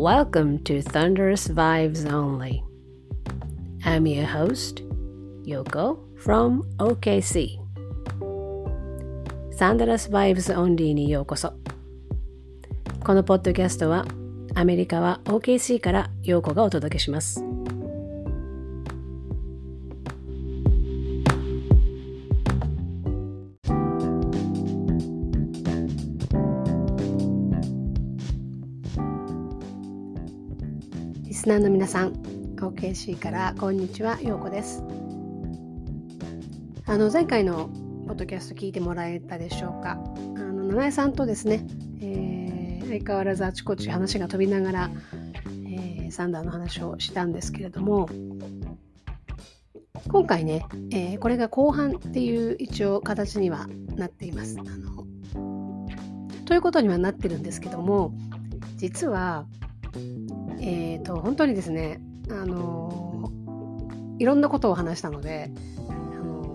Welcome to Thunderous Vibes Only. I'm your host, Yoko from OKC. Thunderous Vibes Only にようこそ。このポッドキャストはアメリカは OKC からヨーコがお届けします。スナーの皆さん OKC からこんにちはようこです。あの前回のポッドキャスト聞いてもらえたでしょうか。あの七重さんとですね、えー、相変わらずあちこち話が飛びながら、えー、サンダーの話をしたんですけれども今回ね、えー、これが後半っていう一応形にはなっています。あのということにはなってるんですけども実はえーと、本当にですね、あのいろんなことを話したので、あの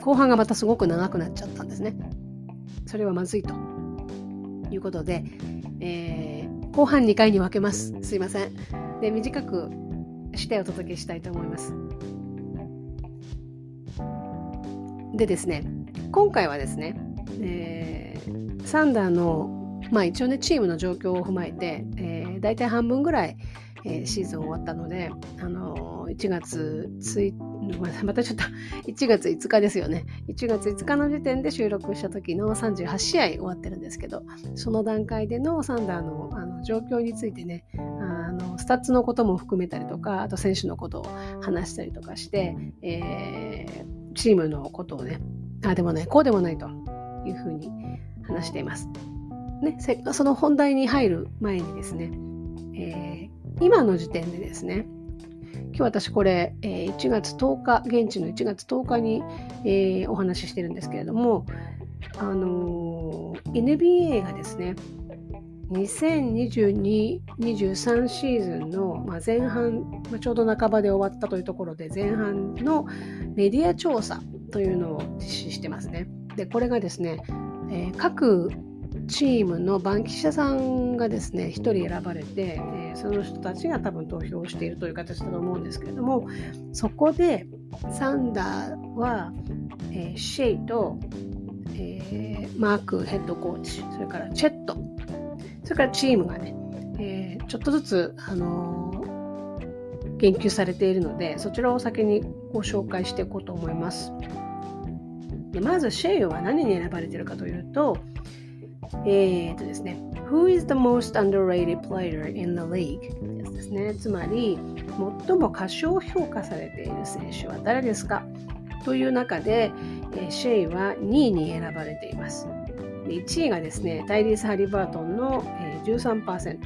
後半がまたすごく長くなっちゃったんですね。それはまずいということで、えー、後半2回に分けます。すいません。で短くしてお届けしたいと思います。でですね、今回はですね、えー、サンダーのまあ一応ねチームの状況を踏まえて、えー、大体半分ぐらい、えー、シーズン終わったので、あのー、1月1 またちょっと1月5日ですよね。1月5日の時点で収録した時の38試合終わってるんですけど、その段階でのサンダーのあの状況についてね、あのスタッツのことも含めたりとか、あと選手のことを話したりとかして、えー、チームのことをね、あでもない、こうでもないというふうに話しています。ね、その本題に入る前にですね、えー、今の時点でですね、今日私これ、えー、1月10日、現地の1月10日に、えー、お話ししてるんですけれども、あのー、NBA がですね、2022-23シーズンの、まあ、前半、まあ、ちょうど半ばで終わったというところで前半のメディア調査というのを実施してますね。でこれがですね、えー、各チームの番記者さんがですね1人選ばれて、えー、その人たちが多分投票しているという形だと思うんですけれどもそこでサンダーは、えー、シェイと、えー、マークヘッドコーチそれからチェットそれからチームがね、えちょっとずつ、あの言及されているのでそちらを先にご紹介していこうと思います。でまずシェイは何に選ばれているかというとえー、とですね、Who is the most underrated player in the league? ですね。つまり、最も過小評価されている選手は誰ですか？という中で、えー、シェイは2位に選ばれています。で1位がですね、タイリース・ハリバートンの、えー、13%。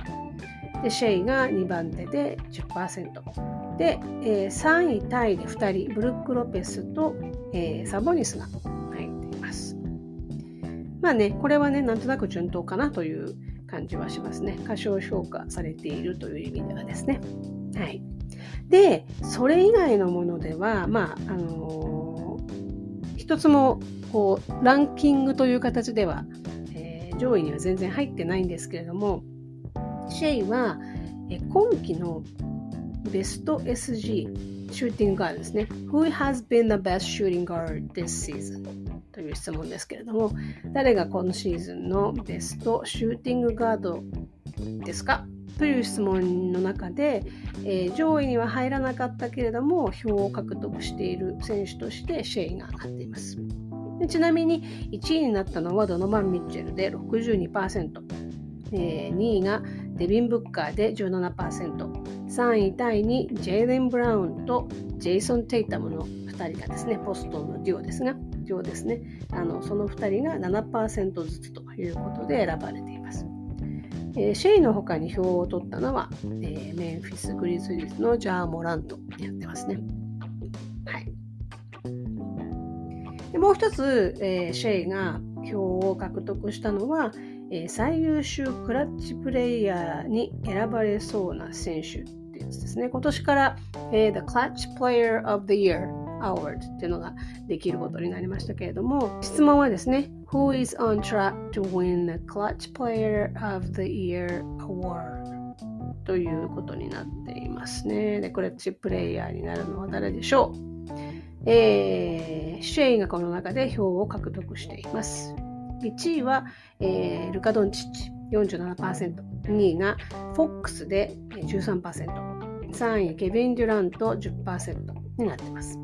で、シェイが2番手で10%。で、えー、3位タイで2人、ブルック・ロペスと、えー、サボニスがまあね、これはね、なんとなく順当かなという感じはしますね。過小評価されているという意味ではですね。はい。で、それ以外のものでは、まあ、あのー、一つも、こう、ランキングという形では、えー、上位には全然入ってないんですけれども、シェイは、え今季のベスト SG、シューティングガードですね。Who has been the best shooting guard this season? という質問ですけれども、誰が今シーズンのベストシューティングガードですか？という質問の中で、えー、上位には入らなかったけれども票を獲得している選手としてシェイが上がっています。でちなみに1位になったのはドノマン・ミッチェルで62%、えー、2位がデビン・ブッカーで 17%3 位タイにジェイレン・ブラウンとジェイソン・テイタムの2人がですねポストのデュオですが上ですねあのその2人が7%ずつということで選ばれています。えー、シェイの他に票を取ったのは、えー、メンフィス・グリズリーズのジャー・モラントやってますね。はい、でもう一つ、えー、シェイが票を獲得したのは、え最優秀クラッチプレイヤーに選ばれそうな選手ってやつですね。今年から、え The Clutch Player of the Year Award っていうのができることになりましたけれども質問はですね Who is on track to win the Clutch Player of the Year Award? ということになっていますね。で、クレッチプレイヤーになるのは誰でしょう？えー、シェイがこの中で票を獲得しています。1位は、えー、ルカ・ドンチッチ47%、2位がフォックスで13%、3位ケビン・デュラント10%になっています。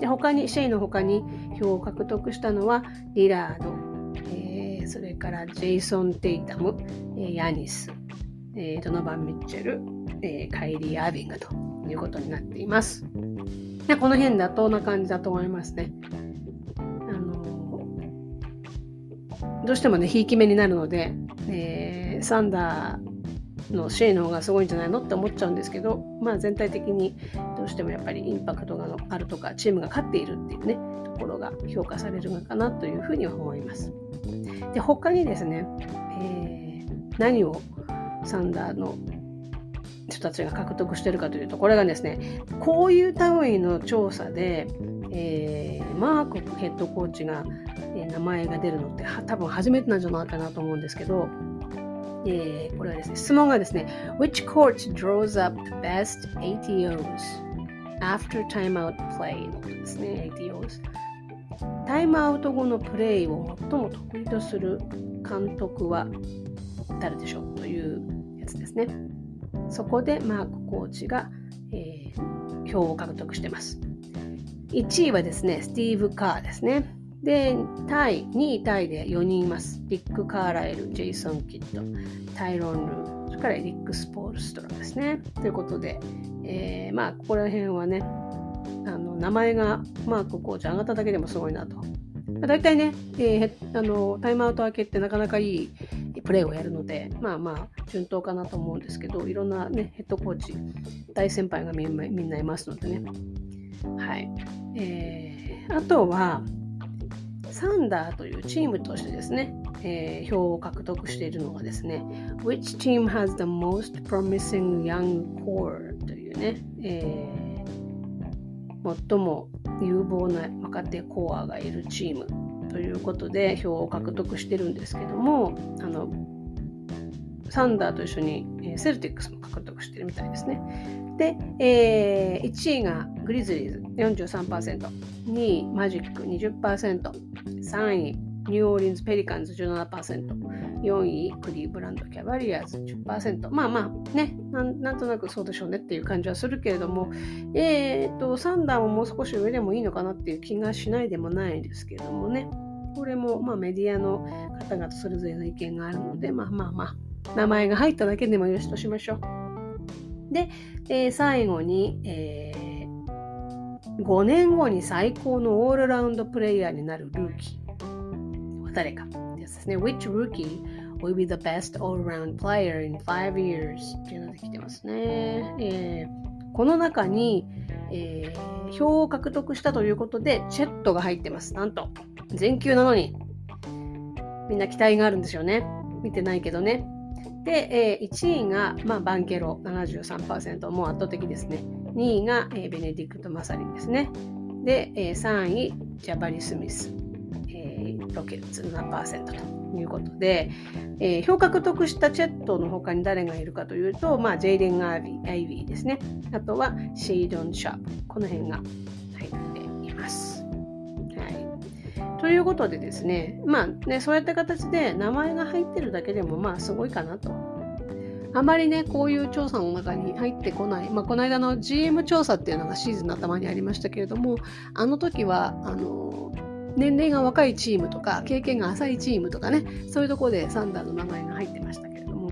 で他にシェイの他に票を獲得したのはリラード、えー、それからジェイソン・テイタム、えー、ヤニス、えー、ドノバン・ミッチェル、えー、カイリー・アービングということになっています。でこの辺だとな感じだと思いますね。あのどうしてもね、ひいき目になるので、えー、サンダーのシェイの方がすごいんじゃないのって思っちゃうんですけど、まあ全体的にどうしてもやっぱりインパクトがあるとか、チームが勝っているっていうね、ところが評価されるのかなというふうには思います。で、他にですね、えー、何をサンダーの人たちが獲得してるかというとこれがですねこういう単位の調査で、えー、マークヘッドコーチが、えー、名前が出るのって多分初めてなんじゃないかなと思うんですけど、えー、これはですね質問がですね Which court draws up the best ATOs after timeout play のことですね ATOs タイムアウト後のプレーを最も得意とする監督は誰でしょうというやつですね。そこでマークコーチが、えー、票を獲得してます。1位はですね、スティーブ・カーですね。で、タイ、2位タイで4人います。リック・カーライル、ジェイソン・キッド、タイロン・ルー、それからリック・スポールストラですね。ということで、えー、まあ、ここら辺はね、あの名前がマークコーチ上がっただけでもすごいなと。まあ大体ね、えー、あのタイムアウト明けってなかなかいいプレーをやるので、まあまあ、順当かなと思うんですけど、いろんなね、ヘッドコーチ、大先輩がみんなみんないますのでね。はい。えー、あとは、サンダーというチームとしてですね、えー、票を獲得しているのがですね、Which team has the most promising young core? というね、えー、最も有望な若手コアがいるチームということで票を獲得してるんですけどもあのサンダーと一緒にセルティックスも獲得してるみたいですね。で、えー、1位がグリズリーズ43%、2位マジック20%、3位ニューオーリンズ・ペリカンズ17%、4位クリーブランド・キャバリアーズ10%。まあまあねなんなんとなくそうでしょうねっていう感じはするけれども、えーと、サンダーももう少し上でもいいのかなっていう気がしないでもないですけれどもね。これも、まあ、メディアの方々それぞれの意見があるので、まあまあまあ、名前が入っただけでもよしとしましょう。で、えー、最後に、えー、5年後に最高のオールラウンドプレイヤーになるルーキーは誰かですね。Which rookie will be the best all-round player in five years? っていうので来てますね。えー、この中に、えー、票を獲得したということで、チェットが入ってます。なんと。全休なのに、みんな期待があるんですよね。見てないけどね。で、えー、1位が、まあ、バンケロ73%、もう圧倒的ですね。2位が、え、ベネディクト・マサリンですね。で、え、3位、ジャバリ・スミス、え、ロケッツ7%ということで、えー、票獲得したチェットの他に誰がいるかというと、まあ、ジェイデン・アービー、アイビーですね。あとはシェイドン・シャープ。この辺が入っています。はいということでですね、まあね、そういった形で名前が入ってるだけでもまあすごいかなと。あまりね、こういう調査の中に入ってこない。まあ、この間の GM 調査っていうのがシーズンの頭にありましたけれども、あの時は、あの、年齢が若いチームとか、経験が浅いチームとかね、そういうとこでサンダーの名前が入ってましたけれども、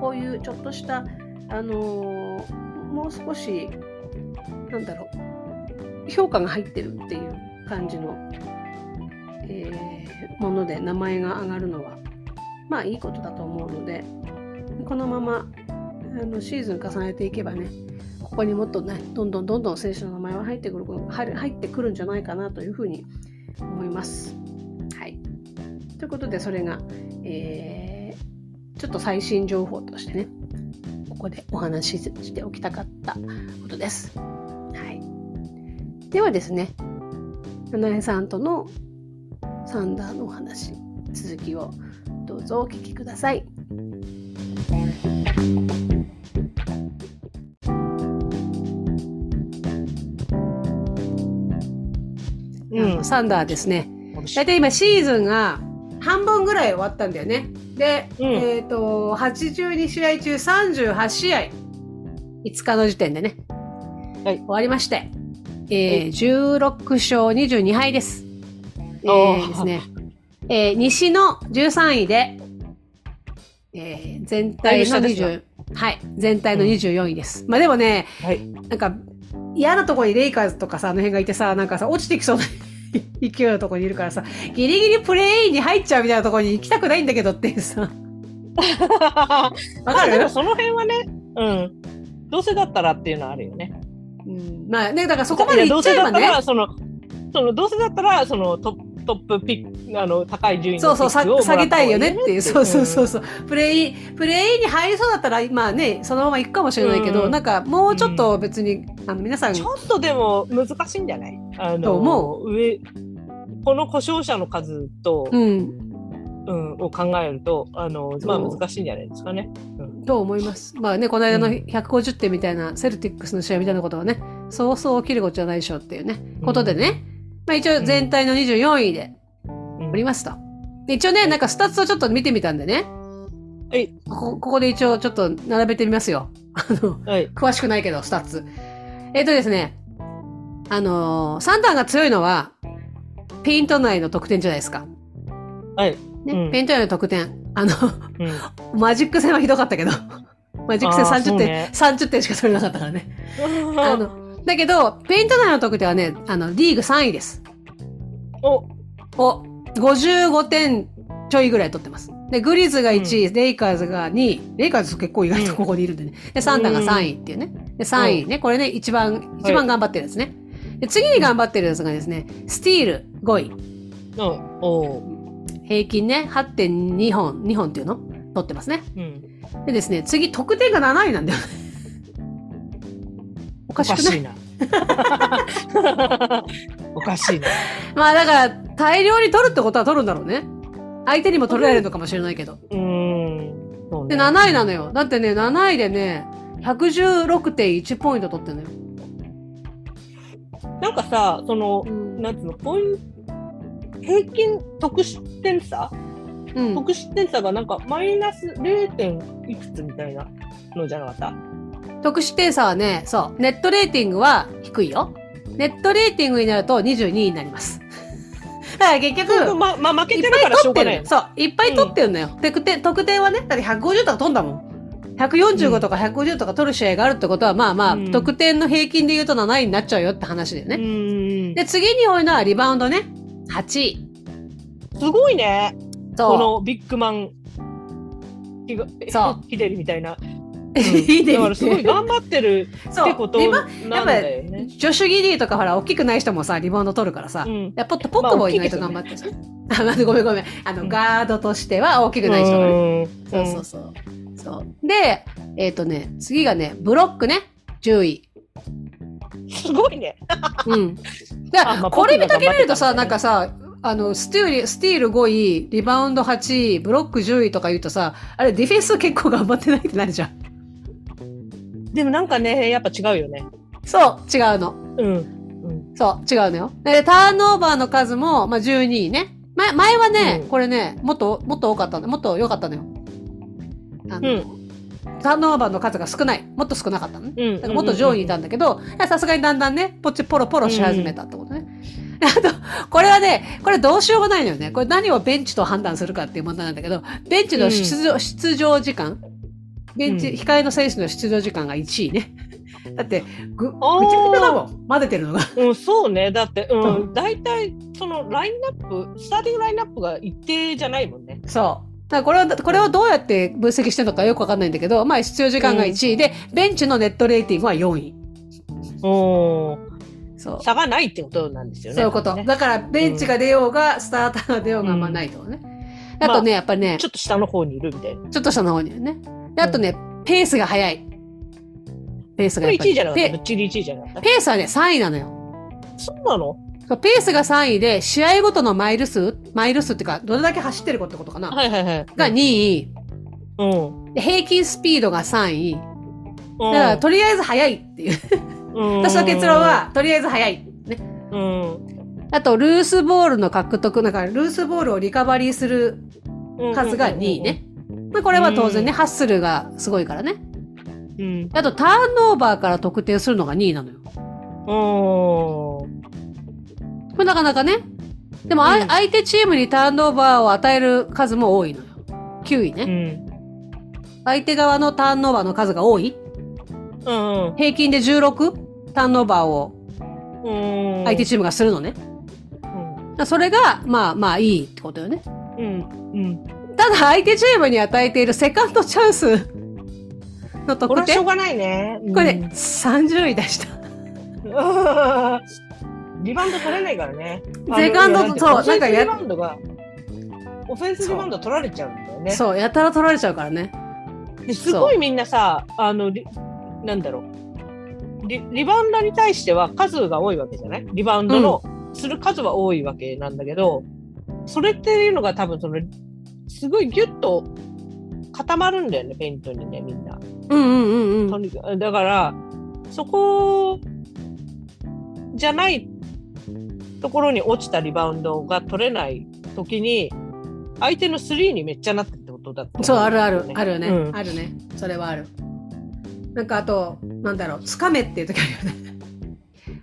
こういうちょっとした、あのもう少し、なんだろう、評価が入ってるっていう感じのえー、もので名前が上がるのはまあいいことだと思うのでこのままあのシーズン重ねていけばねここにもっとねどんどんどんどん選手の名前は入ってくる入ってくるんじゃないかなというふうに思います。はい、ということでそれが、えー、ちょっと最新情報としてねここでお話ししておきたかったことです。はい、ではですね七重さんとのサンダーのお話続きをどうぞお聞きください。うん、サンダーですね。大体今シーズンが半分ぐらい終わったんだよね。で、うん、えっ、ー、と、82試合中38試合、5日の時点でね、はい、終わりまして、えー、16勝22敗です。えー、ですね。えー、西の13位で、えー、全体のだいぶ下20、はい、全体の24位です。まあでもね、はい。なんか、嫌なところにレイカーズとかさ、あの辺がいてさ、なんかさ、落ちてきそうな 勢いのところにいるからさ、ギリギリプレイインに入っちゃうみたいなところに行きたくないんだけどってさ。わまかる？あでもその辺はね、うん。どうせだったらっていうのはあるよね。うん、まあね、だからそこまで行っちゃえばねどうせだったら、。その、その、どうせだったら、そのトップ、トップピック、あの、高い順位そうそう、下げたいよねっていう。そうそうそうそう。プレイ、プレイに入りそうだったら、まあね、そのまま行くかもしれないけど、うん。なんかもうちょっと別に、あの、皆さん、ちょっとでも難しいんじゃない？あとの、思上、この故障者の数と、うん、うん、を考えると、あの、まあ難しいんじゃないですかね。と思います。まあね、この間のうん。150点みたいな、セルティックスの試合みたいなことはね、そうそう起きることじゃないでしょうっていうね、ことでね、まあ一応全体の24位でうんおりますと。で一応ね、なんかスタッツをちょっと見てみたんでね、はい。ここここで一応ちょっと並べてみますよ。あの、はい。詳しくないけど、スタッツ。えっ、とですね、あのーサンダーが強いのは、ペイント内の得点じゃないですか。はい。ね、うんペイント内の得点。あの、うん。マジック戦はひどかったけど、マジック戦あー30点、ね30点しか取れなかったからね。あの、だけど、ペイント内の得点はね、あの、リーグ3位です。お、を、55点ちょいぐらい取ってます。で、グリズが1位、レイカーズが2位。レイカーズ結構意外とここにいるんでね。で、サンダーが3位っていうね。で、3位ね。これね、一番、一番頑張ってるやつね。で、次に頑張ってるやつがですね、スティール5位。うん、お平均ね、8.2本、2本っていうの？取ってますね。うん。でですね、次、得点が7位なんだよね。おかおしいな。おかしいな。まあだから、大量に取るってことは取るんだろうね。相手にも取られるのかもしれないけど。うーん。そうで、ね7位なのよ。だってね、7位でね、116.1ポイント取ってんのよ。なんかさ、そのう、ん。なんつうの、こういう、平均得失点差？うん、得失点差がなんかマイナス 0. 点いくつみたいなのじゃなかった？得失点差はね、そう、ネットレーティングは低いよ。ネットレーティングになると22位になります。だから結局、ま、まあ、負けいてるからしょうがないよ。ってるのそう、いっぱい取ってるのよ。得点、得点はね、だって150とか取んだもん。145とか150とか取る試合があるってことは、まあまあ、うん得点の平均で言うと7位になっちゃうよって話だようね。で、次に多いのはリバウンドね。8位。すごいね。このビッグマン、ひがそうヒデリみたいな。いいねだからすごい頑張ってるってことなんだよね。ジョシュ・ギディとかほら、大きくない人もさ、リバウンド取るからさ。うんポット、ポットも意外と頑張ってる。あ、まずごめんごめん。あの、ガードとしては大きくない人がね。うんそうそうそう。そう。で、えっ、とね、次がね、ブロックね。10位。すごいね。うん。だからこれ見かけ見るとさ、なんかさ、あの、スティール、スティール5位、リバウンド8位、ブロック10位とか言うとさ、あれ、ディフェンス結構頑張ってないってなるじゃん。でもなんかね、やっぱ違うよね。そう、違うの。うん。うん。そう、違うのよ。で、ターンオーバーの数も、まあ、12位ね。前、前はね、うんこれね、もっと、もっと多かったの、もっと良かったのよ。あの、うんターンオーバーの数が少ない。もっと少なかったのね。うん。だからもっと上位にいたんだけど、いやさすがにだんだんね、ポチポロポロし始めたってことね。あと、これはね、これどうしようもないのよね。これ何をベンチと判断するかっていう問題なんだけど、ベンチの出場、出場時間ベンチ、うん控えの選手の出場時間が1位ね。だって、ぐ、ぐちゃぐちゃだもん。混ぜてるのが。うん、そうね。だって、う、うん大体、そのラインナップ、スターティングラインナップが一定じゃないもんね。そう。だからこれは、これをどうやって分析してるのかよくわかんないんだけど、まあ必要時間が1位で、ベンチのネットレーティングは4位。おそう。差がないってことなんですよね。そういうこと。ねだから、ベンチが出ようが、スターターが出ようがあんまないとね。あとね、やっぱりね、ちょっと下の方にいるみたいな。ちょっと下の方にいるね。であとね、ペースが速い。ペースこれ1がやっぱり。位じゃなかった？ぶペっちり1位じゃなかった？ペースはね、3位なのよ。そうなの？ペースが3位で、試合ごとのマイル数、マイル数っていうか、どれだけ走ってるかってことかな。はいはいはい。が2位。うん。で平均スピードが3位。うん。だから、とりあえず速いっていう。うん私の結論、は、とりあえず速い。ね。うん。あと、ルースボールの獲得、なんか、ルースボールをリカバリーする数が2位ね。まあ、これは当然ね、うんハッスルがすごいからね。うん。あと、ターンオーバーから得点するのが2位なのよ。おー。これなかなかね。でも、あうん相手チームにターンオーバーを与える数も多いのよ。9位ね。うん。相手側のターンオーバーの数が多い？うん。平均で16ターンオーバーをうん。相手チームがするのね。それが、まあまあいいってことよね。うん。うん。ただ相手チームに与えているセカンドチャンスのこれ得点、こはしょうがないね。れね、30位でした。う んリバウンド取れないからね。セカンドあのそうなんかやリバウンドが、オフェンスリバウンド取られちゃうんだよね。そう、やたら取られちゃうからね。ですごいみんなさ、あの、リなんだろうリ。リバウンドに対しては数が多いわけじゃない？リバウンドの、する数は多いわけなんだけど、それっていうのが多分その、すごいギュッと固まるんだよね、ペイントにね、みんな。うんうんうんうん。だから、そこじゃないところに落ちたリバウンドが取れない時に、相手のスリーにめっちゃなってるってことだった、そう、あるある、あるよね、うんあるね。それはある。なんかあと、なんだろう、つかめっていう時あるよね。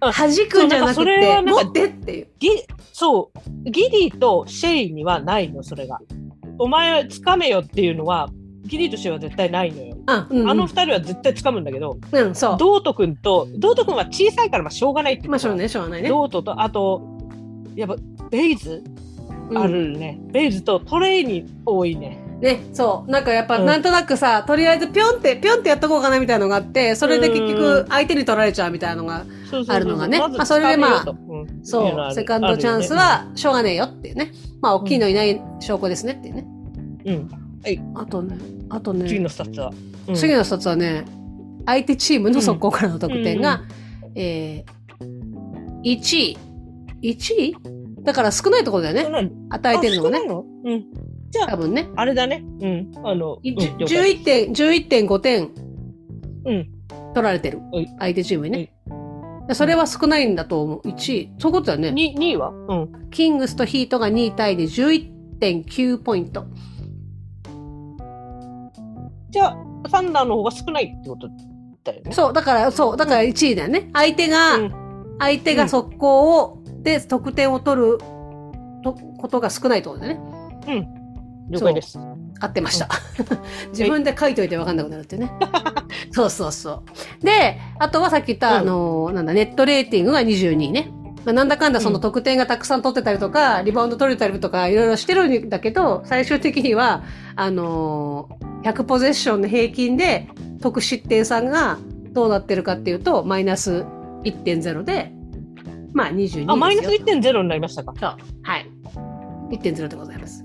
あ弾くんじゃなくて、持ってっていう。ギそう、ギリーとシェイにはないの、それが。お前はつかめよっていうのは、ギリーとシェイは絶対ないのよ。あ、うん、うん。あの二人は絶対つかむんだけど、うん、そう。ドート君と、ドート君は小さいからまあしょうがないってまあ、しょうがない、しょうがないね。ドートと、あと、やっぱ、ベイズ？うんあるね。ベイズとトレイに多いね。ね、そう。なんかやっぱ、うんなんとなくさ、とりあえずぴょんって、ぴょんってやっとこうかなみたいなのがあって、それで結う局ん相手に取られちゃうみたいなのが、そうそうそうあるのがねまずまあそれでまあそう、セカンドチャンスはしょうがねえよっていうね。まあ、大きいのいない証拠ですねっていうね。あるよねあとね、あとうん。次ね、のスタッツは。うん次の一つはね、相手チームの速攻からの得点が、えー、1位。1位？だから少ないところだよね。与えてるのがね。あ少ないの？うん。じゃあ、多分ね。あれだね。うん。あの、いうん了解11点、11.5点うん。取られてるはい。相手チームにね。でそれは少ないんだと思う。1位。そういうことだよね。に2位は？うん。キングスとヒートが2位タイで11.9ポイント。じゃあ、サンダーの方が少ないってことだよね。そう、だから、そう、だから1位だよね。相手が、うん相手が速攻を、で、得点を取るとことが少ないってことだよね。了解です。合ってました。自分で書いといて分かんなくなるっていうね。そうそうそう。で、あとはさっき言った、うんあの、なんだ、ネットレーティングが22位ね。まあ、なんだかんだその得点がたくさん取ってたりとか、リバウンド取れたりとか、いろいろしてるんだけど、最終的には、あのー、100ポゼッションの平均で得失点差がどうなってるかっていうと、マイナス1.0で、まあ22ですよ。あ、マイナス1.0になりましたか。そう。はい。1.0でございます。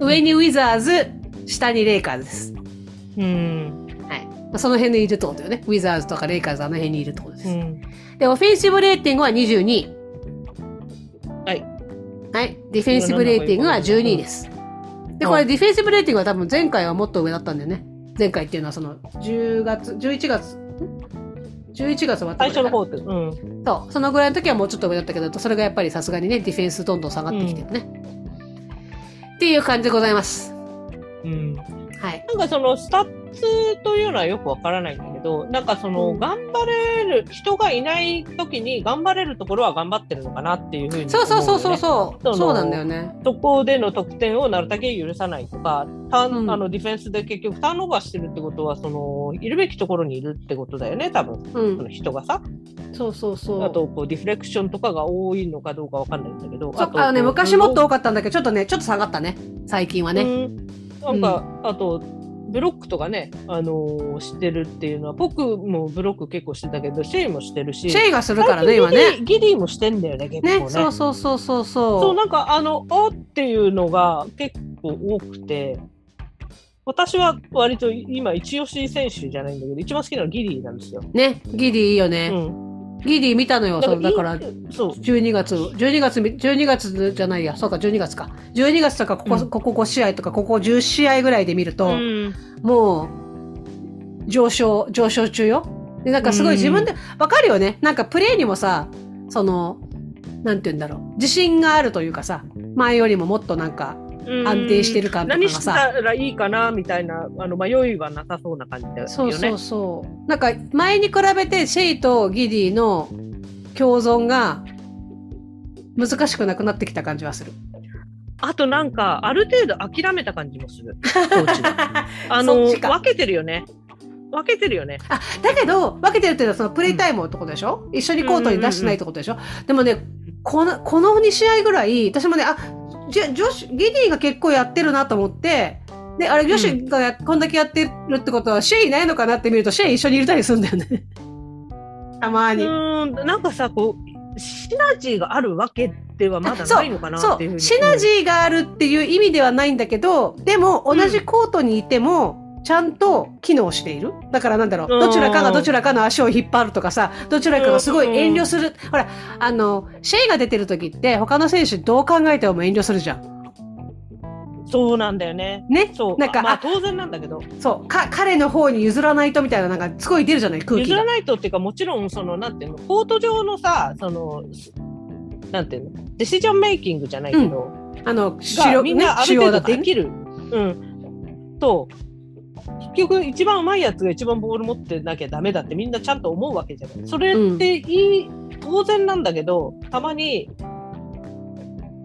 上にウィザーズ、下にレイカーズです。うん。はい。まあ、その辺にいるってことよね。ウィザーズとかレイカーズあの辺にいるってことです。うん。で、オフェンシブレーティングは22位。はい。はい。ディフェンシブレーティングは12位です。で、これディフェンシブレーティングは多分前回はもっと上だったんだよね。前回っていうのはその10月、11月、ん ?11 月終わった最初の方って。うん。そう。そのぐらいの時はもうちょっと上だったけど、それがやっぱりさすがにね、ディフェンスどんどん下がってきてるね。っていう感じでございます。うん。はい。なんかそのスタッツというのはよくわからないんだけど、なんかそのうん頑張れる、人がいない時に頑張れるところは頑張ってるのかなっていうふうにね。そうそうそうそうそう。そうなんだよね。そこでの得点をなるだけ許さないとか、ターンうんあのディフェンスで結局ターンオーバーしてるってことは、そのいるべきところにいるってことだよね、多分うそのん。人がさ。そうそうそう。あとこうディフレクションとかが多いのかどうかわかんないんだけど、そうあのね、昔もっと多かったんだけど、ちょっとね、ちょっと下がったね。最近はね。うんなんか、あと、ブロックとかね、あのーしてるっていうのは、僕もブロック結構してたけど、シェイもしてるし、シェイがするからね、今ね。ギリギリもしてんだよね、結構ね。ね、そうそうそうそうそうそう。なんか、あの、あっていうのが結構多くて、私は割と今、一押し選手じゃないんだけど、一番好きなのはギリーなんですよ。ね、ギリいいようね。ん。ギリ見たのよ、そうだから。そう。12月、12月、12月じゃないや、そうか、12月か。12月とか、ここ、うんここ5試合とか、ここ10試合ぐらいで見ると、うんもう、上昇、上昇中よ。で、なんかすごい自分で、わかるよね。なんかプレイにもさ、その、なんて言うんだろう、自信があるというかさ、前よりももっとなんか安定してる感とかが何しさ、たらいいかなみたいなあの迷いはなさそうな感じだよね。そうそうそう。なんか前に比べてシェイとギディの共存が難しくなくなってきた感じはする。あとなんかある程度諦めた感じもする。あの分けてるよね。分けてるよね。あ、だけど、分けてるっていうのはそのプレイタイムってことでしょ、一緒にコートに出してないってことでしょ、でもね、この、この2試合ぐらい、私もね、あ、じゃ、女子、ギディが結構やってるなと思って、で、あれ、女子がや、こんだけやってるってことは、シェイいないのかなって見ると、シェイ一緒にいたりするんだよね。たまうに。ーんなんかさこうシナジーがあるわけではまだないのかなそう、っていう。シナジーがあるっていう意味ではないんだけど、でも同じコートにいても、ちゃんと機能している？だからなんだろう、うんどちらかがどちらかの足を引っ張るとかさ、どちらかがすごい遠慮する。ほら、あの、シェイが出てる時って他の選手どう考えても遠慮するじゃん。そうなんだよね。ね？そう。なんか、まああ、当然なんだけど、そう、か、彼の方に譲らないとみたいな、なんかすごい出るじゃない？空気が譲ら。ないとっていうか、もちろん、その、なんていうの、コート上のさ、その、なんていうの、ディシジョンメイキングじゃないけど、あの、主が要、ねみんな、あ。できる。うん。と、結局、一番上手いやつが一番ボール持ってなきゃダメだってみんなちゃんと思うわけじゃない。それっていい、当然なんだけど、たまに、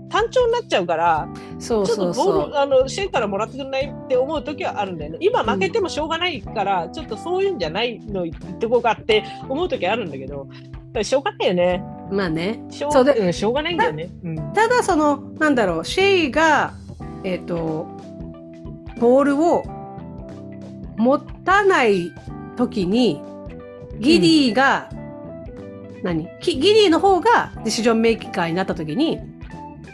単調になっちゃうから、そうちょっと。ボール、あの、シェイからもらってくれないって思う時はあるんだよね。今負けてもしょうがないから、ちょっとそういうんじゃないの言ってこうかって思う時あるんだけど、しょうがないよね。まあね。しょうそうでうんしょうがないんだよね。うん。ただそのなんだろうシェイがえっ、とボールを持たない時にギディが、何？きギディの方がディシジョンメイカーになった時に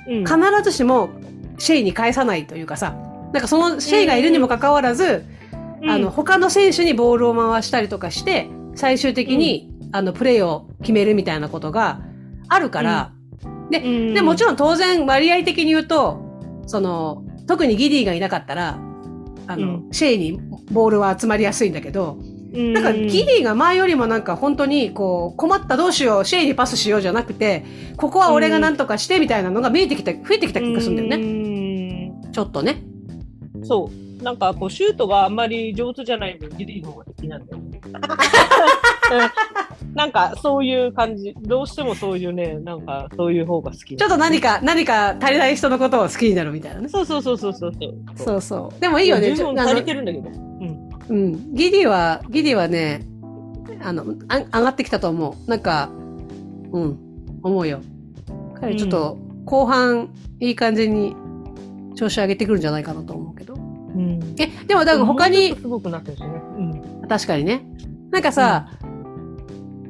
うん。必ずしもシェイに返さないというかさなんかそのシェイがいるにもかかわらず、あの、他の選手にボールを回したりとかして最終的に、あのプレーを決めるみたいなことがあるから、うん、でもちろろん当然割合的に言うと、その、特にギディがいなかったら、あの、うシェイにボールは集まりやすいんだけど、んなんかギディが前よりもなんか本当にこう困ったどうしよう、シェイにパスしようじゃなくて、ここは俺が何とかしてみたいなのが見えてきた、増えてきた気がするんだよね。ね。ちょっとね。そう。なんかこうシュートがあんまり上手じゃない分、ギリの方が好きなんだよね。なんかそういう感じ。どうしてもそういうね、なんかそういう方が好き。ちょっと何か、何か足りない人のことを好きになるみたいなね。そうそうそうそうそうそう。そうそう。でもいいよね。十分足りてるんだけど。うん。うん。ギディは、ギディはね、あの、あ上がってきたと思う。なんか、うん、思うよ。彼ちょっと、後半、いい感じに調子上げてくるんじゃないかなと思うけど。うん。え、でも、だから他にすごくなってるしね。うん。確かにね。なんかさ、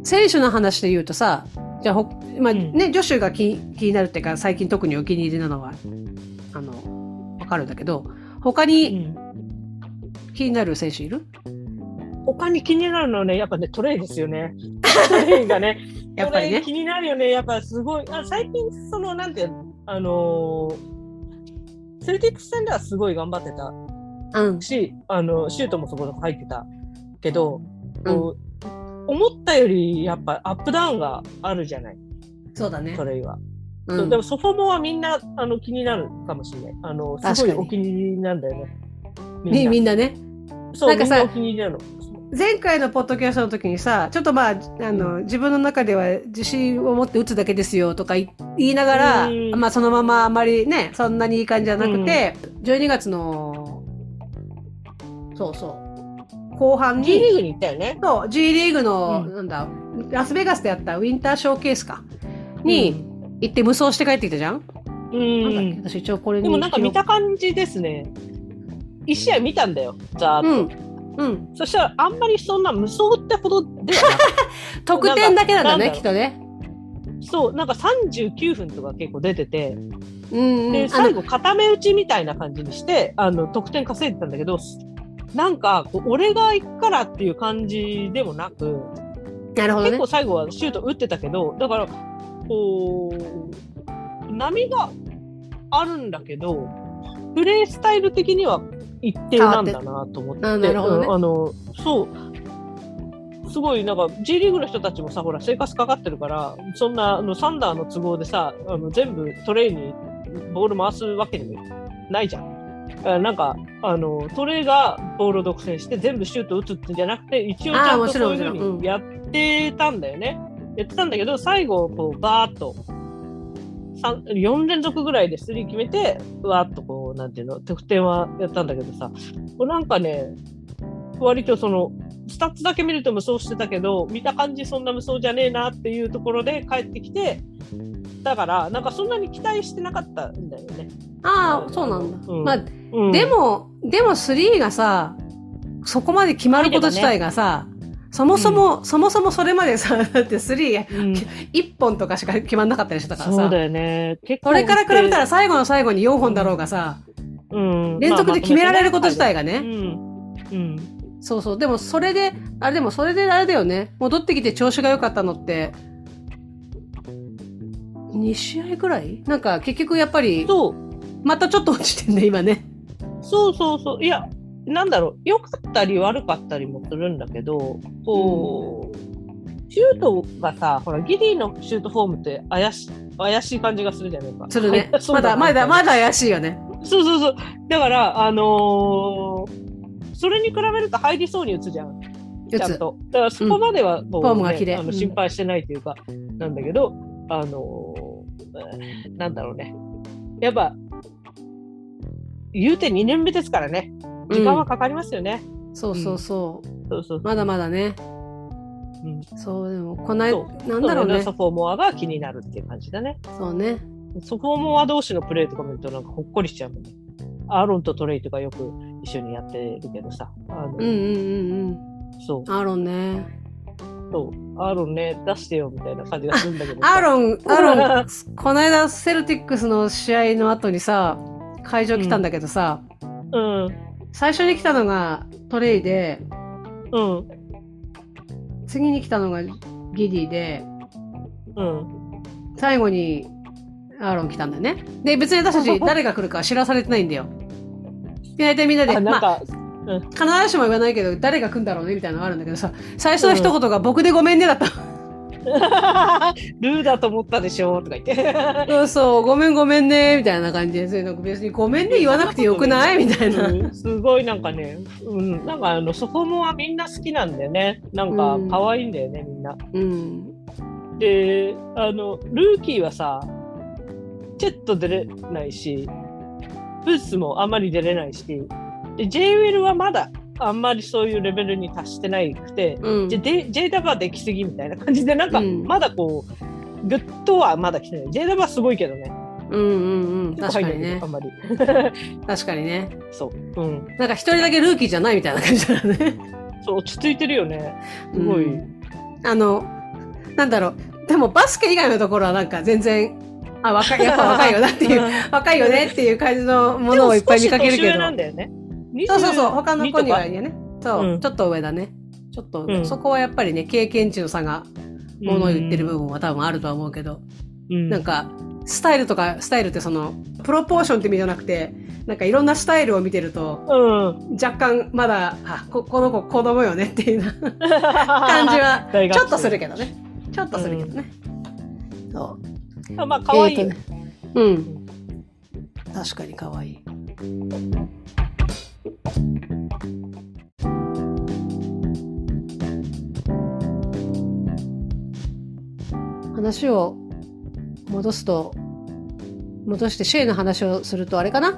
選手の話で言うとさ、じゃあほ、まあうんね、女子が気気になるっていうか、最近特にお気に入りなのは、あの、わかるんだけど、他うにん。気になる選手いる？他に気になるのはね、やっぱね、トレイですよね。トレイがね、やっぱりね。気になるよね。やっぱすごい。あ最近、その、なんていうの、あのーセルティックス戦ではすごい頑張ってたうん。し、あの、シュートもそこで入ってたけど、うんこう思ったよりやっぱアップダウンがあるじゃない、そうだねト。レイは。うんそうでもソフォモはみんなあの気になるかもしれない。あの、すごいお気に入りなんだよね。みみんなね。そう、なんかさ。前回のポッドキャストの時にさ、ちょっとまあ、あの、自分の中では自信を持って打つだけですよとか言言いながら、うんまあそのままあんまりね、そんなにいい感じじゃなくて、12月の、そうそう、後半 G リーに、グに行ったよね。そう、G リーグの、うんなんだ、ラスベガスでやったウィンターショーケースか、に行って無双して帰ってきたじゃん、うん、私一応これに。でもなんか見た感じですね。一試合見たんだよ、ざーっと。うん。うん。そしたらあんまりそんな無双ってほどで 得点だけなんだね、きっとね。た。そう、なんか39分とか結構出てて、うん、うん。で、最後固め打ちみたいな感じにして、あの、得点稼いでたんだけど、なんか、俺が行くからっていう感じでもなく、なるほどね結構。最後はシュート打ってたけど、だから、こう、波があるんだけど、プレースタイル的には一定なんだなと思って。あの、そう。すごいなんか G リーグの人たちもさほら生活かかってるからそんなあのサンダーの都合でさあの全部トレイにボール回すわけにもないじゃん。あなんかあのトレイがボールを独占して全部シュート打つってんじゃなくて一応ちゃんとそういうふうにやってたんだよね。やってたんだけど最後こうバーッと4連続ぐらいでスリー決めてわーっとこうなんていうの得点はやったんだけどさ。なんかね割とそのスタッツだけ見ると無双してたけど見た感じそんな無双じゃねえなっていうところで帰ってきてだからなんかそんなに期待してなかったんだよね。ああそうなんだ。うん、まあ、うん、でもでも3がさそこまで決まること自体がさ、そもそも、うん、そもそもそれまでさ、だって3、うん、1本とかしか決まんなかったりしてたからさ。そうだよね。結構。それから比べたら最後の最後に4本だろうがさ、うん、連続で決められること自体がね。うん。うん。そうそう。でもそれで、あれでもそれであれだよね。戻ってきて調子が良かったのって、2試合ぐらい？なんか結局やっぱり、そう。またちょっと落ちてんね、今ね。そうそうそう。いや、なんだろう、良かったり悪かったりもするんだけど、こう、うん、シュートがさ、ほら、ギリーのシュートフォームって怪し怪しい感じがするじゃ ないか。するね。まだ、まだ、まだ怪しいよね。そうそうそう。だから、あのーそれに比べると入りそうに打つじゃん。ちゃんと。だからそこまではもう、ね、うん、あの心配してないというか、うん、なんだけど、あのー、なんだろうね。やっぱ、言うて2年目ですからね。時間はかかりますよね。うん、そうそうそう。そうそうまだまだね。うん、そうでもこないなんだろうね。ソフォーモアが気になるっていう感じだね。そうね。ソフォーモア同士のプレーとか見るとなんかほっこりしちゃうもんね。アーロンとトレイとかよく一緒にやってるけどさ。あのうんうんうんうん。そう。アーロンね。そう。アーロンね、出してよみたいな感じがするんだけど。アーロン、アーロン、この間セルティックスの試合の後にさ、会場来たんだけどさ、うん。うん、最初に来たのがトレイで、うん。次に来たのがギディで、うん。最後にアーロン来たんだよね。で、別に私たち誰が来るか知らされてないんだよ。大体みんなで、まあ、うん、必ずしも言わないけど、誰が来るんだろうねみたいなのがあるんだけどさ、最初の一言が僕でごめんねだった。ルーだと思ったでしょとか言って。そうそう、ごめんごめんね、みたいな感じで、それなんか別にごめんね言わなくてよくない？みたいな、うん。すごいなんかね、うん、なんかあの、そこもはみんな好きなんだよね。なんか可愛いんだよね、みんな。うん。で、あの、ルーキーはさ、チェット出れないし、ブースもあんまり出れないし、で J ウェルはまだあんまりそういうレベルに達してないくて、うん、J ダバできすぎみたいな感じで、なんかまだこう、ぐっとはまだ来てない。J ダバすごいけどね。うんうんうん。確かにね。あんまり。確かにね。そう。うん。なんか一人だけルーキーじゃないみたいな感じだよね。そう、落ち着いてるよね。すごい、うん。あの、なんだろう。でもバスケ以外のところはなんか全然あ、若い、やっぱ若いよなっていう、若いよねっていう感じのものをいっぱい見かけるけど。なんだよね。そうそうそう、他の子にはね。そう、うん、ちょっと上だね。ちょっと、うん、そこはやっぱりね、経験値の差が、ものを言ってる部分は多分あるとは思うけど、うん、なんか、スタイルとか、スタイルってその、プロポーションって意味じゃなくて、なんかいろんなスタイルを見てると、うん、若干まだ、あこ、この子子供よねっていうな 感じは、ちょっとするけどね。ちょっとするけどね。そう。まあ、可愛い、えーね。うん。確かに可愛い。話を戻すと、戻してシェイの話をするとあれかな？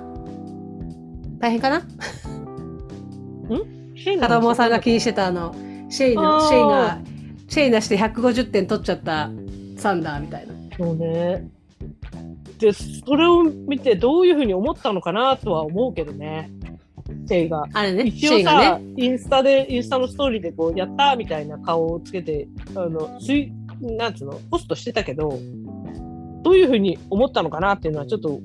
大変かな？んシェイの子さんが気にしてたあの、シェイの、シェイが、シェイなしで150点取っちゃったサンダーみたいな。そうね。で、それを見てどういうふうに思ったのかなとは思うけどね。シェイが。あれね。一応さ、ね、インスタで、インスタのストーリーでこう、やったみたいな顔をつけて、あの、すい、なんつうの、ポストしてたけど、どういうふうに思ったのかなっていうのはちょっと、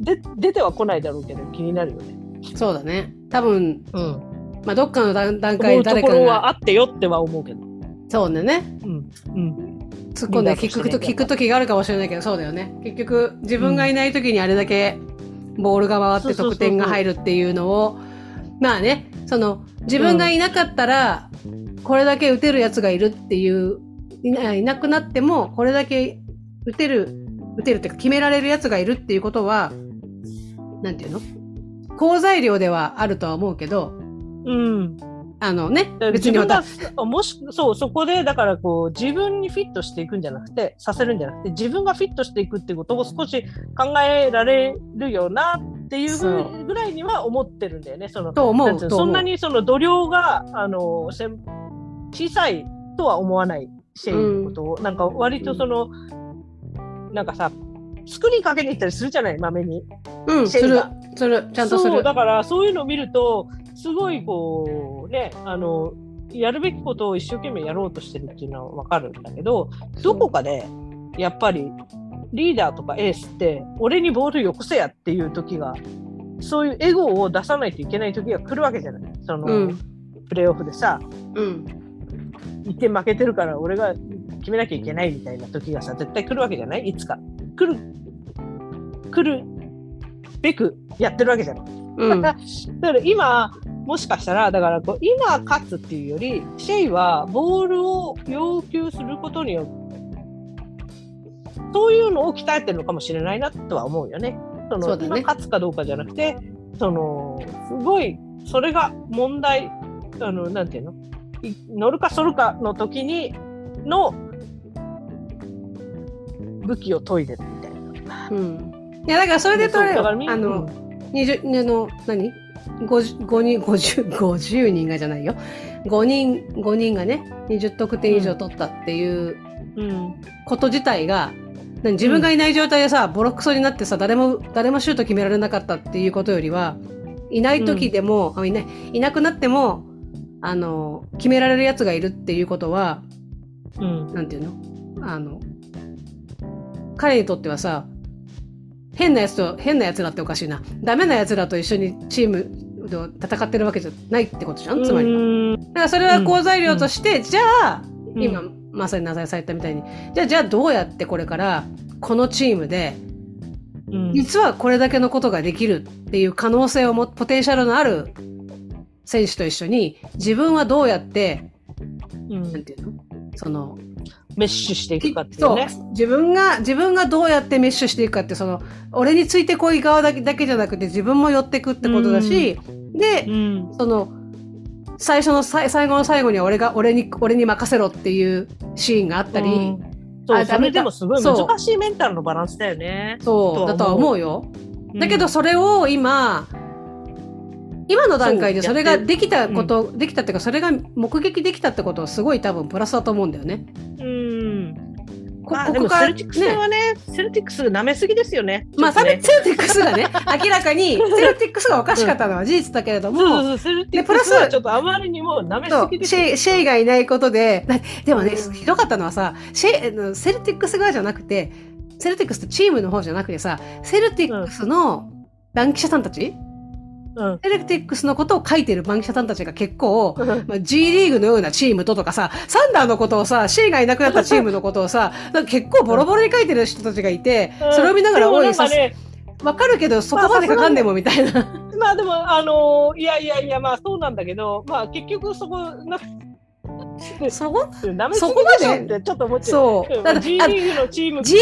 で、出ては来ないだろうけど気になるよね。そうだね。多分、うん。まあ、どっかの段階で誰かが。ところはあってよっては思うけど。そうだね。うん。うん。突っ込んで聞くと、聞く時があるかもしれないけど、そうだよね。結局、自分がいない時にあれだけボールが回って得点が入るっていうのを、まあね、その、自分がいなかったら、これだけ打てるやつがいるっていう、いないなくなっても、これだけ打てる、打てるっていうか決められるやつがいるっていうことは、なんていうの？好材料ではあるとは思うけど、うん。あのね、別別にもし、そう、そこで、だからこう、自分にフィットしていくんじゃなくて、させるんじゃなくて、自分がフィットしていくっていうことを少し考えられるよなっていうぐらいには思ってるんだよね。その、そんなにその度量が、あの、小さいとは思わないシェイのことを、なんか割とその、なんかさ、作りかけに行ったりするじゃない、まめに。うん、するする、ちゃんとする。そう、だからそういうのを見ると、すごいこう、ね、あの、やるべきことを一生懸命やろうとしてるっていうのはわかるんだけど、どこかで、やっぱり、リーダーとかエースって、俺にボールよこせやっていう時が、そういうエゴを出さないといけない時が来るわけじゃない。その、うん、プレーオフでさ、うん、1点負けてるから俺が決めなきゃいけないみたいな時がさ、絶対来るわけじゃない？いつか。来る、来るべくやってるわけじゃない。うん、だから今、もしかしたら、だからこう今勝つっていうより、シェイはボールを要求することによって、そういうのを鍛えてるのかもしれないなとは思うよね。そのね今勝つかどうかじゃなくて、そのすごい、それが問題、あのなんていうの？い乗るか反るかの時にの武器を研いでるみたいな。うん。いや、だからそれで取れよ。あの、20、あの、何？?50 5人、50、50人 がじゃないよ。5人、5人がね、20得点以上取ったっていううん、こと自体が、何自分がいない状態でさ、ボロクソになってさ、誰も、誰もシュート決められなかったっていうことよりは、いない時でも、あいない、いなくなっても、あの、決められるやつがいるっていうことは、うん、なんていうの？あの、彼にとってはさ、変なやつと、変なやつらっておかしいな。ダメなやつらと一緒にチームで戦ってるわけじゃないってことじゃん？つまりは。うんだからそれは好材料として、じゃあ、うん。今、まさに名指しされたみたいに、じゃあ、じゃあどうやってこれから、このチームで、うん。実はこれだけのことができるっていう可能性をも、ポテンシャルのある選手と一緒に、自分はどうやって、うん。なんていうの？その、メッシュしていくかっていうそう。ね。自分が自分がどうやってメッシュしていくかってその俺についてこい側だけだけじゃなくて自分も寄ってくってことだし、で、うん。その最初のさい最後の最後には俺が俺に俺に任せろっていうシーンがあったり、うん。そう、それでもすごい難しいメンタルのバランスだよね。そうだとは思うよ。だけどそれを今今の段階でそれができたこと、できたっていうかそれが目撃できたってことはすごい多分プラスだと思うんだよね。うん。こまあ、でもセルティックスはね、セルティックス舐めすぎですよね。まあ、セルティックスがね、明らかに、セルティックスがおかしかったのは事実だけれども、そうそうそう、でプラスはちょっとあまりにも舐めすぎですよ。シェイシェイがいないことで、だでもね、うん。ひどかったのはさ、シェイセルティックス側じゃなくて、セルティックスってチームの方じゃなくてさ、セルティックスの番記者さんたち、うん。セルティックスのことを書いてる番記者さんたちが結構、まあ、G リーグのようなチームととかさ、サンダーのことをさ、シェイがいなくなったチームのことをさ、なんか結構ボロボロに書いてる人たちがいて、それを見ながら、でもおさないんかね、わかるけど、そこまで書かんでもみたいな。まあでも、あのーいやいやいや、まあそうなんだけど、まあ結局そこ、なそこ？そこまで？ちょっと思っちゃう。そう。だ G あリーグのチーム G リ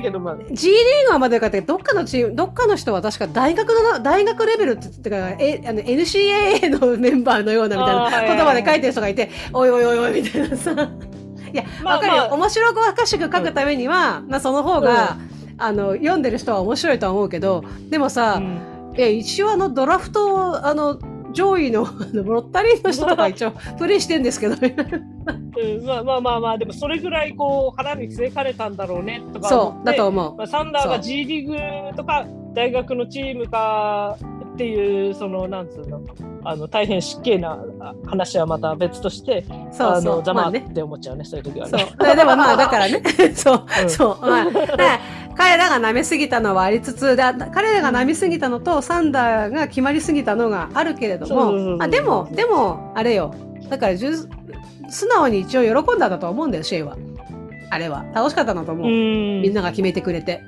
ーグまあ、G リーグはまだよかったけど、どっかのチーム、どっかの人は確か大学の、大学レベルって言ってか、え、あの、NCAA のメンバーのようなみたいな言葉で書いてる人がいて、おいおいおいおいみたいなさ。いや、まあわかるよ。まあ面白おかしく書くためには、まあその方が、あの、読んでる人は面白いとは思うけど、でもさ、うん。いや、一応あの、ドラフト、あの、上位の、あのロッタリーの人とか一応、プレイしてんですけど、うんまあまあまあまあ、でもそれぐらいこう腹に据えかれたんだろうねとかそう、だと思う。まあ、サンダーが G リーグとか大学のチームかっていうそのなんつうのあの大変失敬なあ話はまた別としてそうそう。あのざまね。って思っちゃうねそういう時はそうね。。ででもまあ、だからね。そう、うんそう。まあ、彼らが舐めすぎたのはありつつ、だ彼らが舐めすぎたのと、サンダーが決まりすぎたのがあるけれども、あ、でも、でも、あれよ。だから、素直に一応喜んだんだと思うんだよ、シェイは。あれは。楽しかったんだと思う。うんみんなが決めてくれて。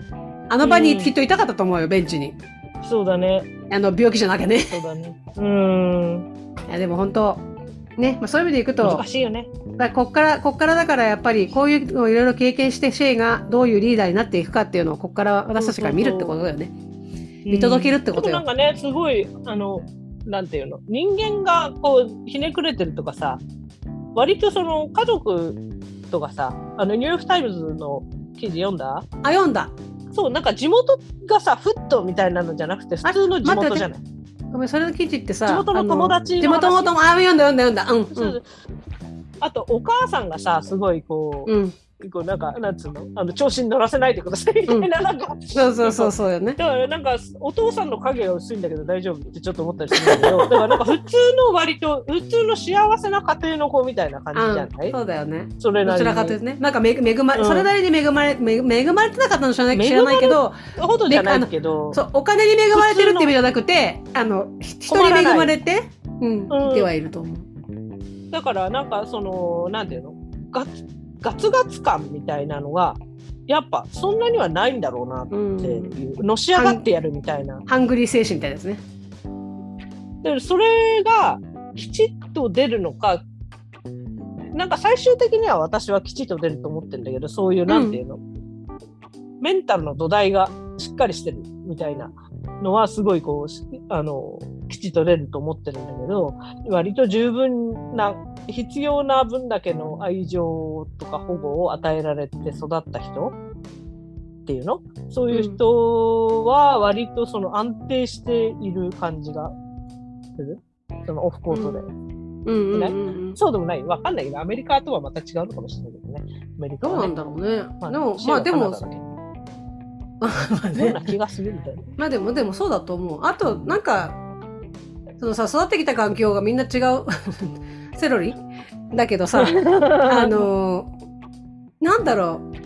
あの場にきっといたかったと思うよ、ベンチに。そうだねあの、病気じゃなきゃね。いそうだね。うん。や、でも本当、ね、まあ、そういう意味でいくと難、しいよね。だこっから、こっからだからやっぱりこういうのをいろいろ経験して、シェイがどういうリーダーになっていくかっていうのをこっから私たちが見るってことだよね。見届けるってことよでもなんかね、すごい、あの、なんていうの、人間がこう、ひねくれてるとかさ、割とその家族とかさ、あの、ニューヨークタイムズの記事読んだ？あ、読んだ。そう、なんか地元がさ、フッドみたいなのじゃなくて、普通の地元じゃない？ごめん、それの記事ってさ、地元の友達地元の友達、あ、読んだ読んだ読んだ。うん、そうあと、お母さんがさ、すごいこう、うん。うん。こうなんか、なんつうの？あの、調子に乗らせないでくださいみたいな、なんか、そうそうそうそうよね。だからなんか、お父さんの影が薄いんだけど大丈夫ってちょっと思ったりするんだけど、だからなんか普通の割と、普通の幸せな家庭の子みたいな感じじゃない？あそうだよね。それな。どちらかというとね。なんかめ恵ま、うんそれなりに恵まれ、め恵まれてなかったの知らない知らないけど、ほどじゃないけど、そう、お金に恵まれてるって意味じゃなくて、あの、ひ人に恵まれて、うん、うんいてはいると思う。だからなんかその、なんていうの？ガツガツガツ感みたいなのが、やっぱそんなにはないんだろうなってうん。いう、のし上がってやるみたいな。ハングリー精神みたいですね。でそれがきちっと出るのか、なんか最終的には私はきちっと出ると思ってるんだけど、そういう、なんていうの、メンタルの土台がしっかりしてるみたいなのは、すごいこうし、あの、きちっと出ると思ってるんだけど、割と十分な、必要な分だけの愛情とか保護を与えられて育った人っていうの？そういう人は割とその安定している感じがする？そのオフコートで。うんうん。そうでもない。わかんないけど、アメリカとはまた違うのかもしれないけどね。アメリカどう。なんだろうね。まあでも、まあでも、ような気がするみたいな。まあでも、でもそうだと思う。あと、なんか、そのさ、育ってきた環境がみんな違う、セロリ？だけどさ、あの、なんだろう。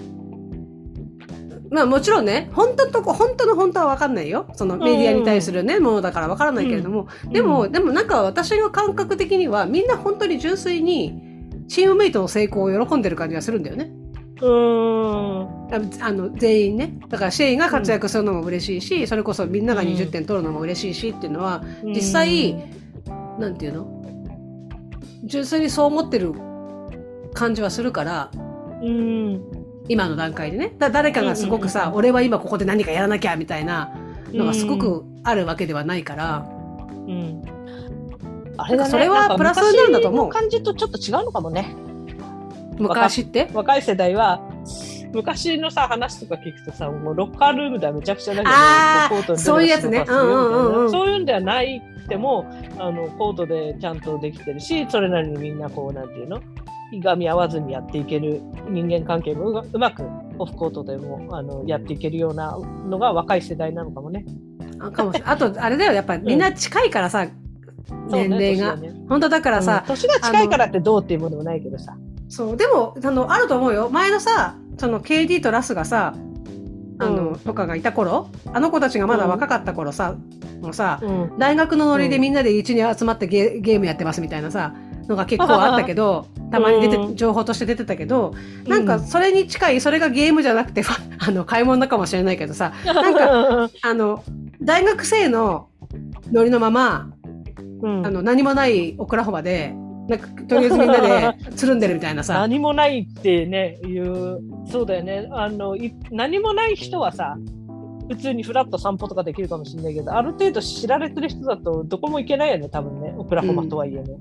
まあもちろんね、本当のとこ、本当の本当は分かんないよ。そのメディアに対するね、ものだから分からないけれども。でも、でもなんか私の感覚的には、みんな本当に純粋に、チームメイトの成功を喜んでる感じがするんだよね。うーん。ああの全員ねだからシェイが活躍するのも嬉しいし、それこそみんなが20点取るのも嬉しいしっていうのは、実際なんていうの？純粋にそう思ってる感じはするからうん。今の段階でねだ誰かがすごくさ、うんうんうん俺は今ここで何かやらなきゃみたいなのがすごくあるわけではないから、うん。あれだね。それはプラスになるんだと思う感じとちょっと違うのかもね。昔って？若い世代は、昔のさ、話とか聞くとさ、もうロッカールームではめちゃくちゃだけど、そういうやつね。うんうんそういうんではないくても、あの、コートでちゃんとできてるし、それなりにみんなこう、なんていうの？いがみ合わずにやっていける人間関係もうまくオフコートでもあのやっていけるようなのが若い世代なのかもね。あかもしれないあとあれだよ。やっぱみんな近いからさ、そうね年齢が、年ね。本当だからさ、うん。年が近いからってどうっていうものもないけどさ。そう、でも、あの、あると思うよ。前のさ、その KD とラスがさ、あの、うん。とかがいた頃、あの子たちがまだ若かった頃さ、もうさ、うん。大学のノリでみんなで一に集まってゲゲームやってますみたいなさ、のが結構あったけど、たまに出て、うん情報として出てたけど、なんかそれに近い、それがゲームじゃなくて、あの、買い物かもしれないけどさ、なんか、あの、大学生のノリのまま、うん。あの、何もないオクラホマで、なんか、とりあえずみんなで つるんでるみたいなさ、何もないってね、いう、そうだよね。あの、い何もない人はさ、普通にフラット散歩とかできるかもしれないけど、ある程度知られてる人だとどこも行けないよね、多分ね。オクラホマとはいえね。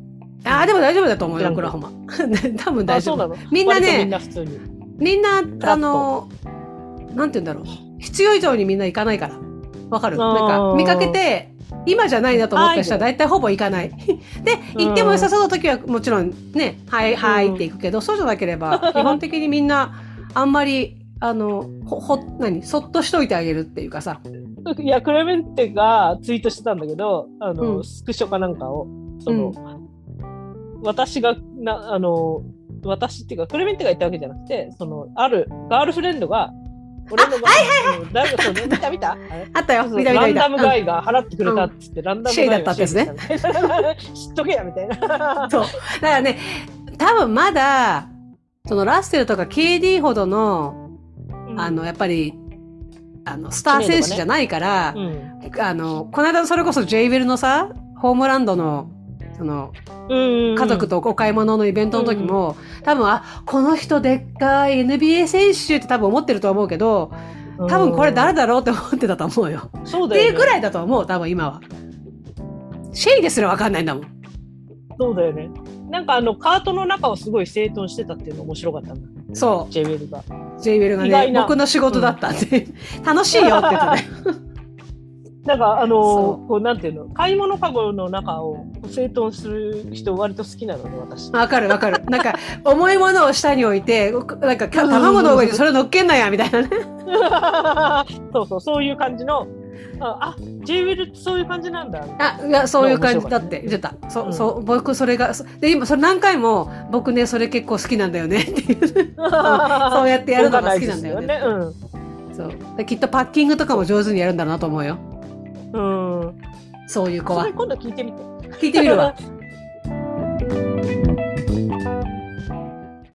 ああ、でも大丈夫だと思うよ、うんオクラホマ。多分大あ、丈夫。みんな割とみんね、な普通に。みんな、とあの、なんて言うんだろう。必要以上にみんな行かないから。わかる？なんか、見かけて、今じゃないなと思った人はあ大体ほぼ行かない。で、行っても良さそうな時はもちろんね、はい、はいって行くけど、そうじゃなければ、基本的にみんな、あんまり、あの、ほ、ほ、何そっとしといてあげるっていうかさ。いや、クレメンテがツイートしてたんだけど、あの、うん。スクショかなんかを、その、私が、な、あの、私っていうか、クレメンテが言ったわけじゃなくて、その、あるガールフレンドが、俺のはいはいはい。誰かそうね見た見た。あったよ、見た見た見た。ランダムガイが払ってくれたっつって、ランダムガイシェイだったってやつね。知っとけや、みたいな。そう。だからね、多分まだ、そのラッセルとか KD ほどの、あの、やっぱり、あの、スター選手じゃないから、うん、あの、この間それこそ J ウェルのさ、ホームランドのその、うん家族とお買い物のイベントの時も、多分、あ、この人でっかい NBA 選手って多分思ってると思うけど、多分これ誰だろうって思ってたと思うよ。そうだよ、ね。っていうぐらいだと思う、多分今は。シェイですらわかんないんだもん。そうだよね。なんかあの、カートの中をすごい整頓してたっていうの面白かったんだ。そジェウェルが。う。ジェイウェルがね、僕の仕事だったんで、楽しいよって言ってね。なんかあのそこうなんていうの？買い物かごの中を整頓する人割と好きなのね私。わかるわかる。なんか、重いものを下に置いて、なんか、卵の上にそれ乗っけんなや、みたいなね。そうそうそういう感じのああジェイウェルってそういう感じなんだ。あ、いや、そういう感じだって言ってた。そう、うんそう、僕それが、そで、今、それ何回も、僕ね、それ結構好きなんだよね っていう。そうやってやるのが好きなんだよね。うんそう。できっとパッキングとかも上手にやるんだなと思うよ。うん、そういう子は。今度聞いてみて。聞いてみるわ。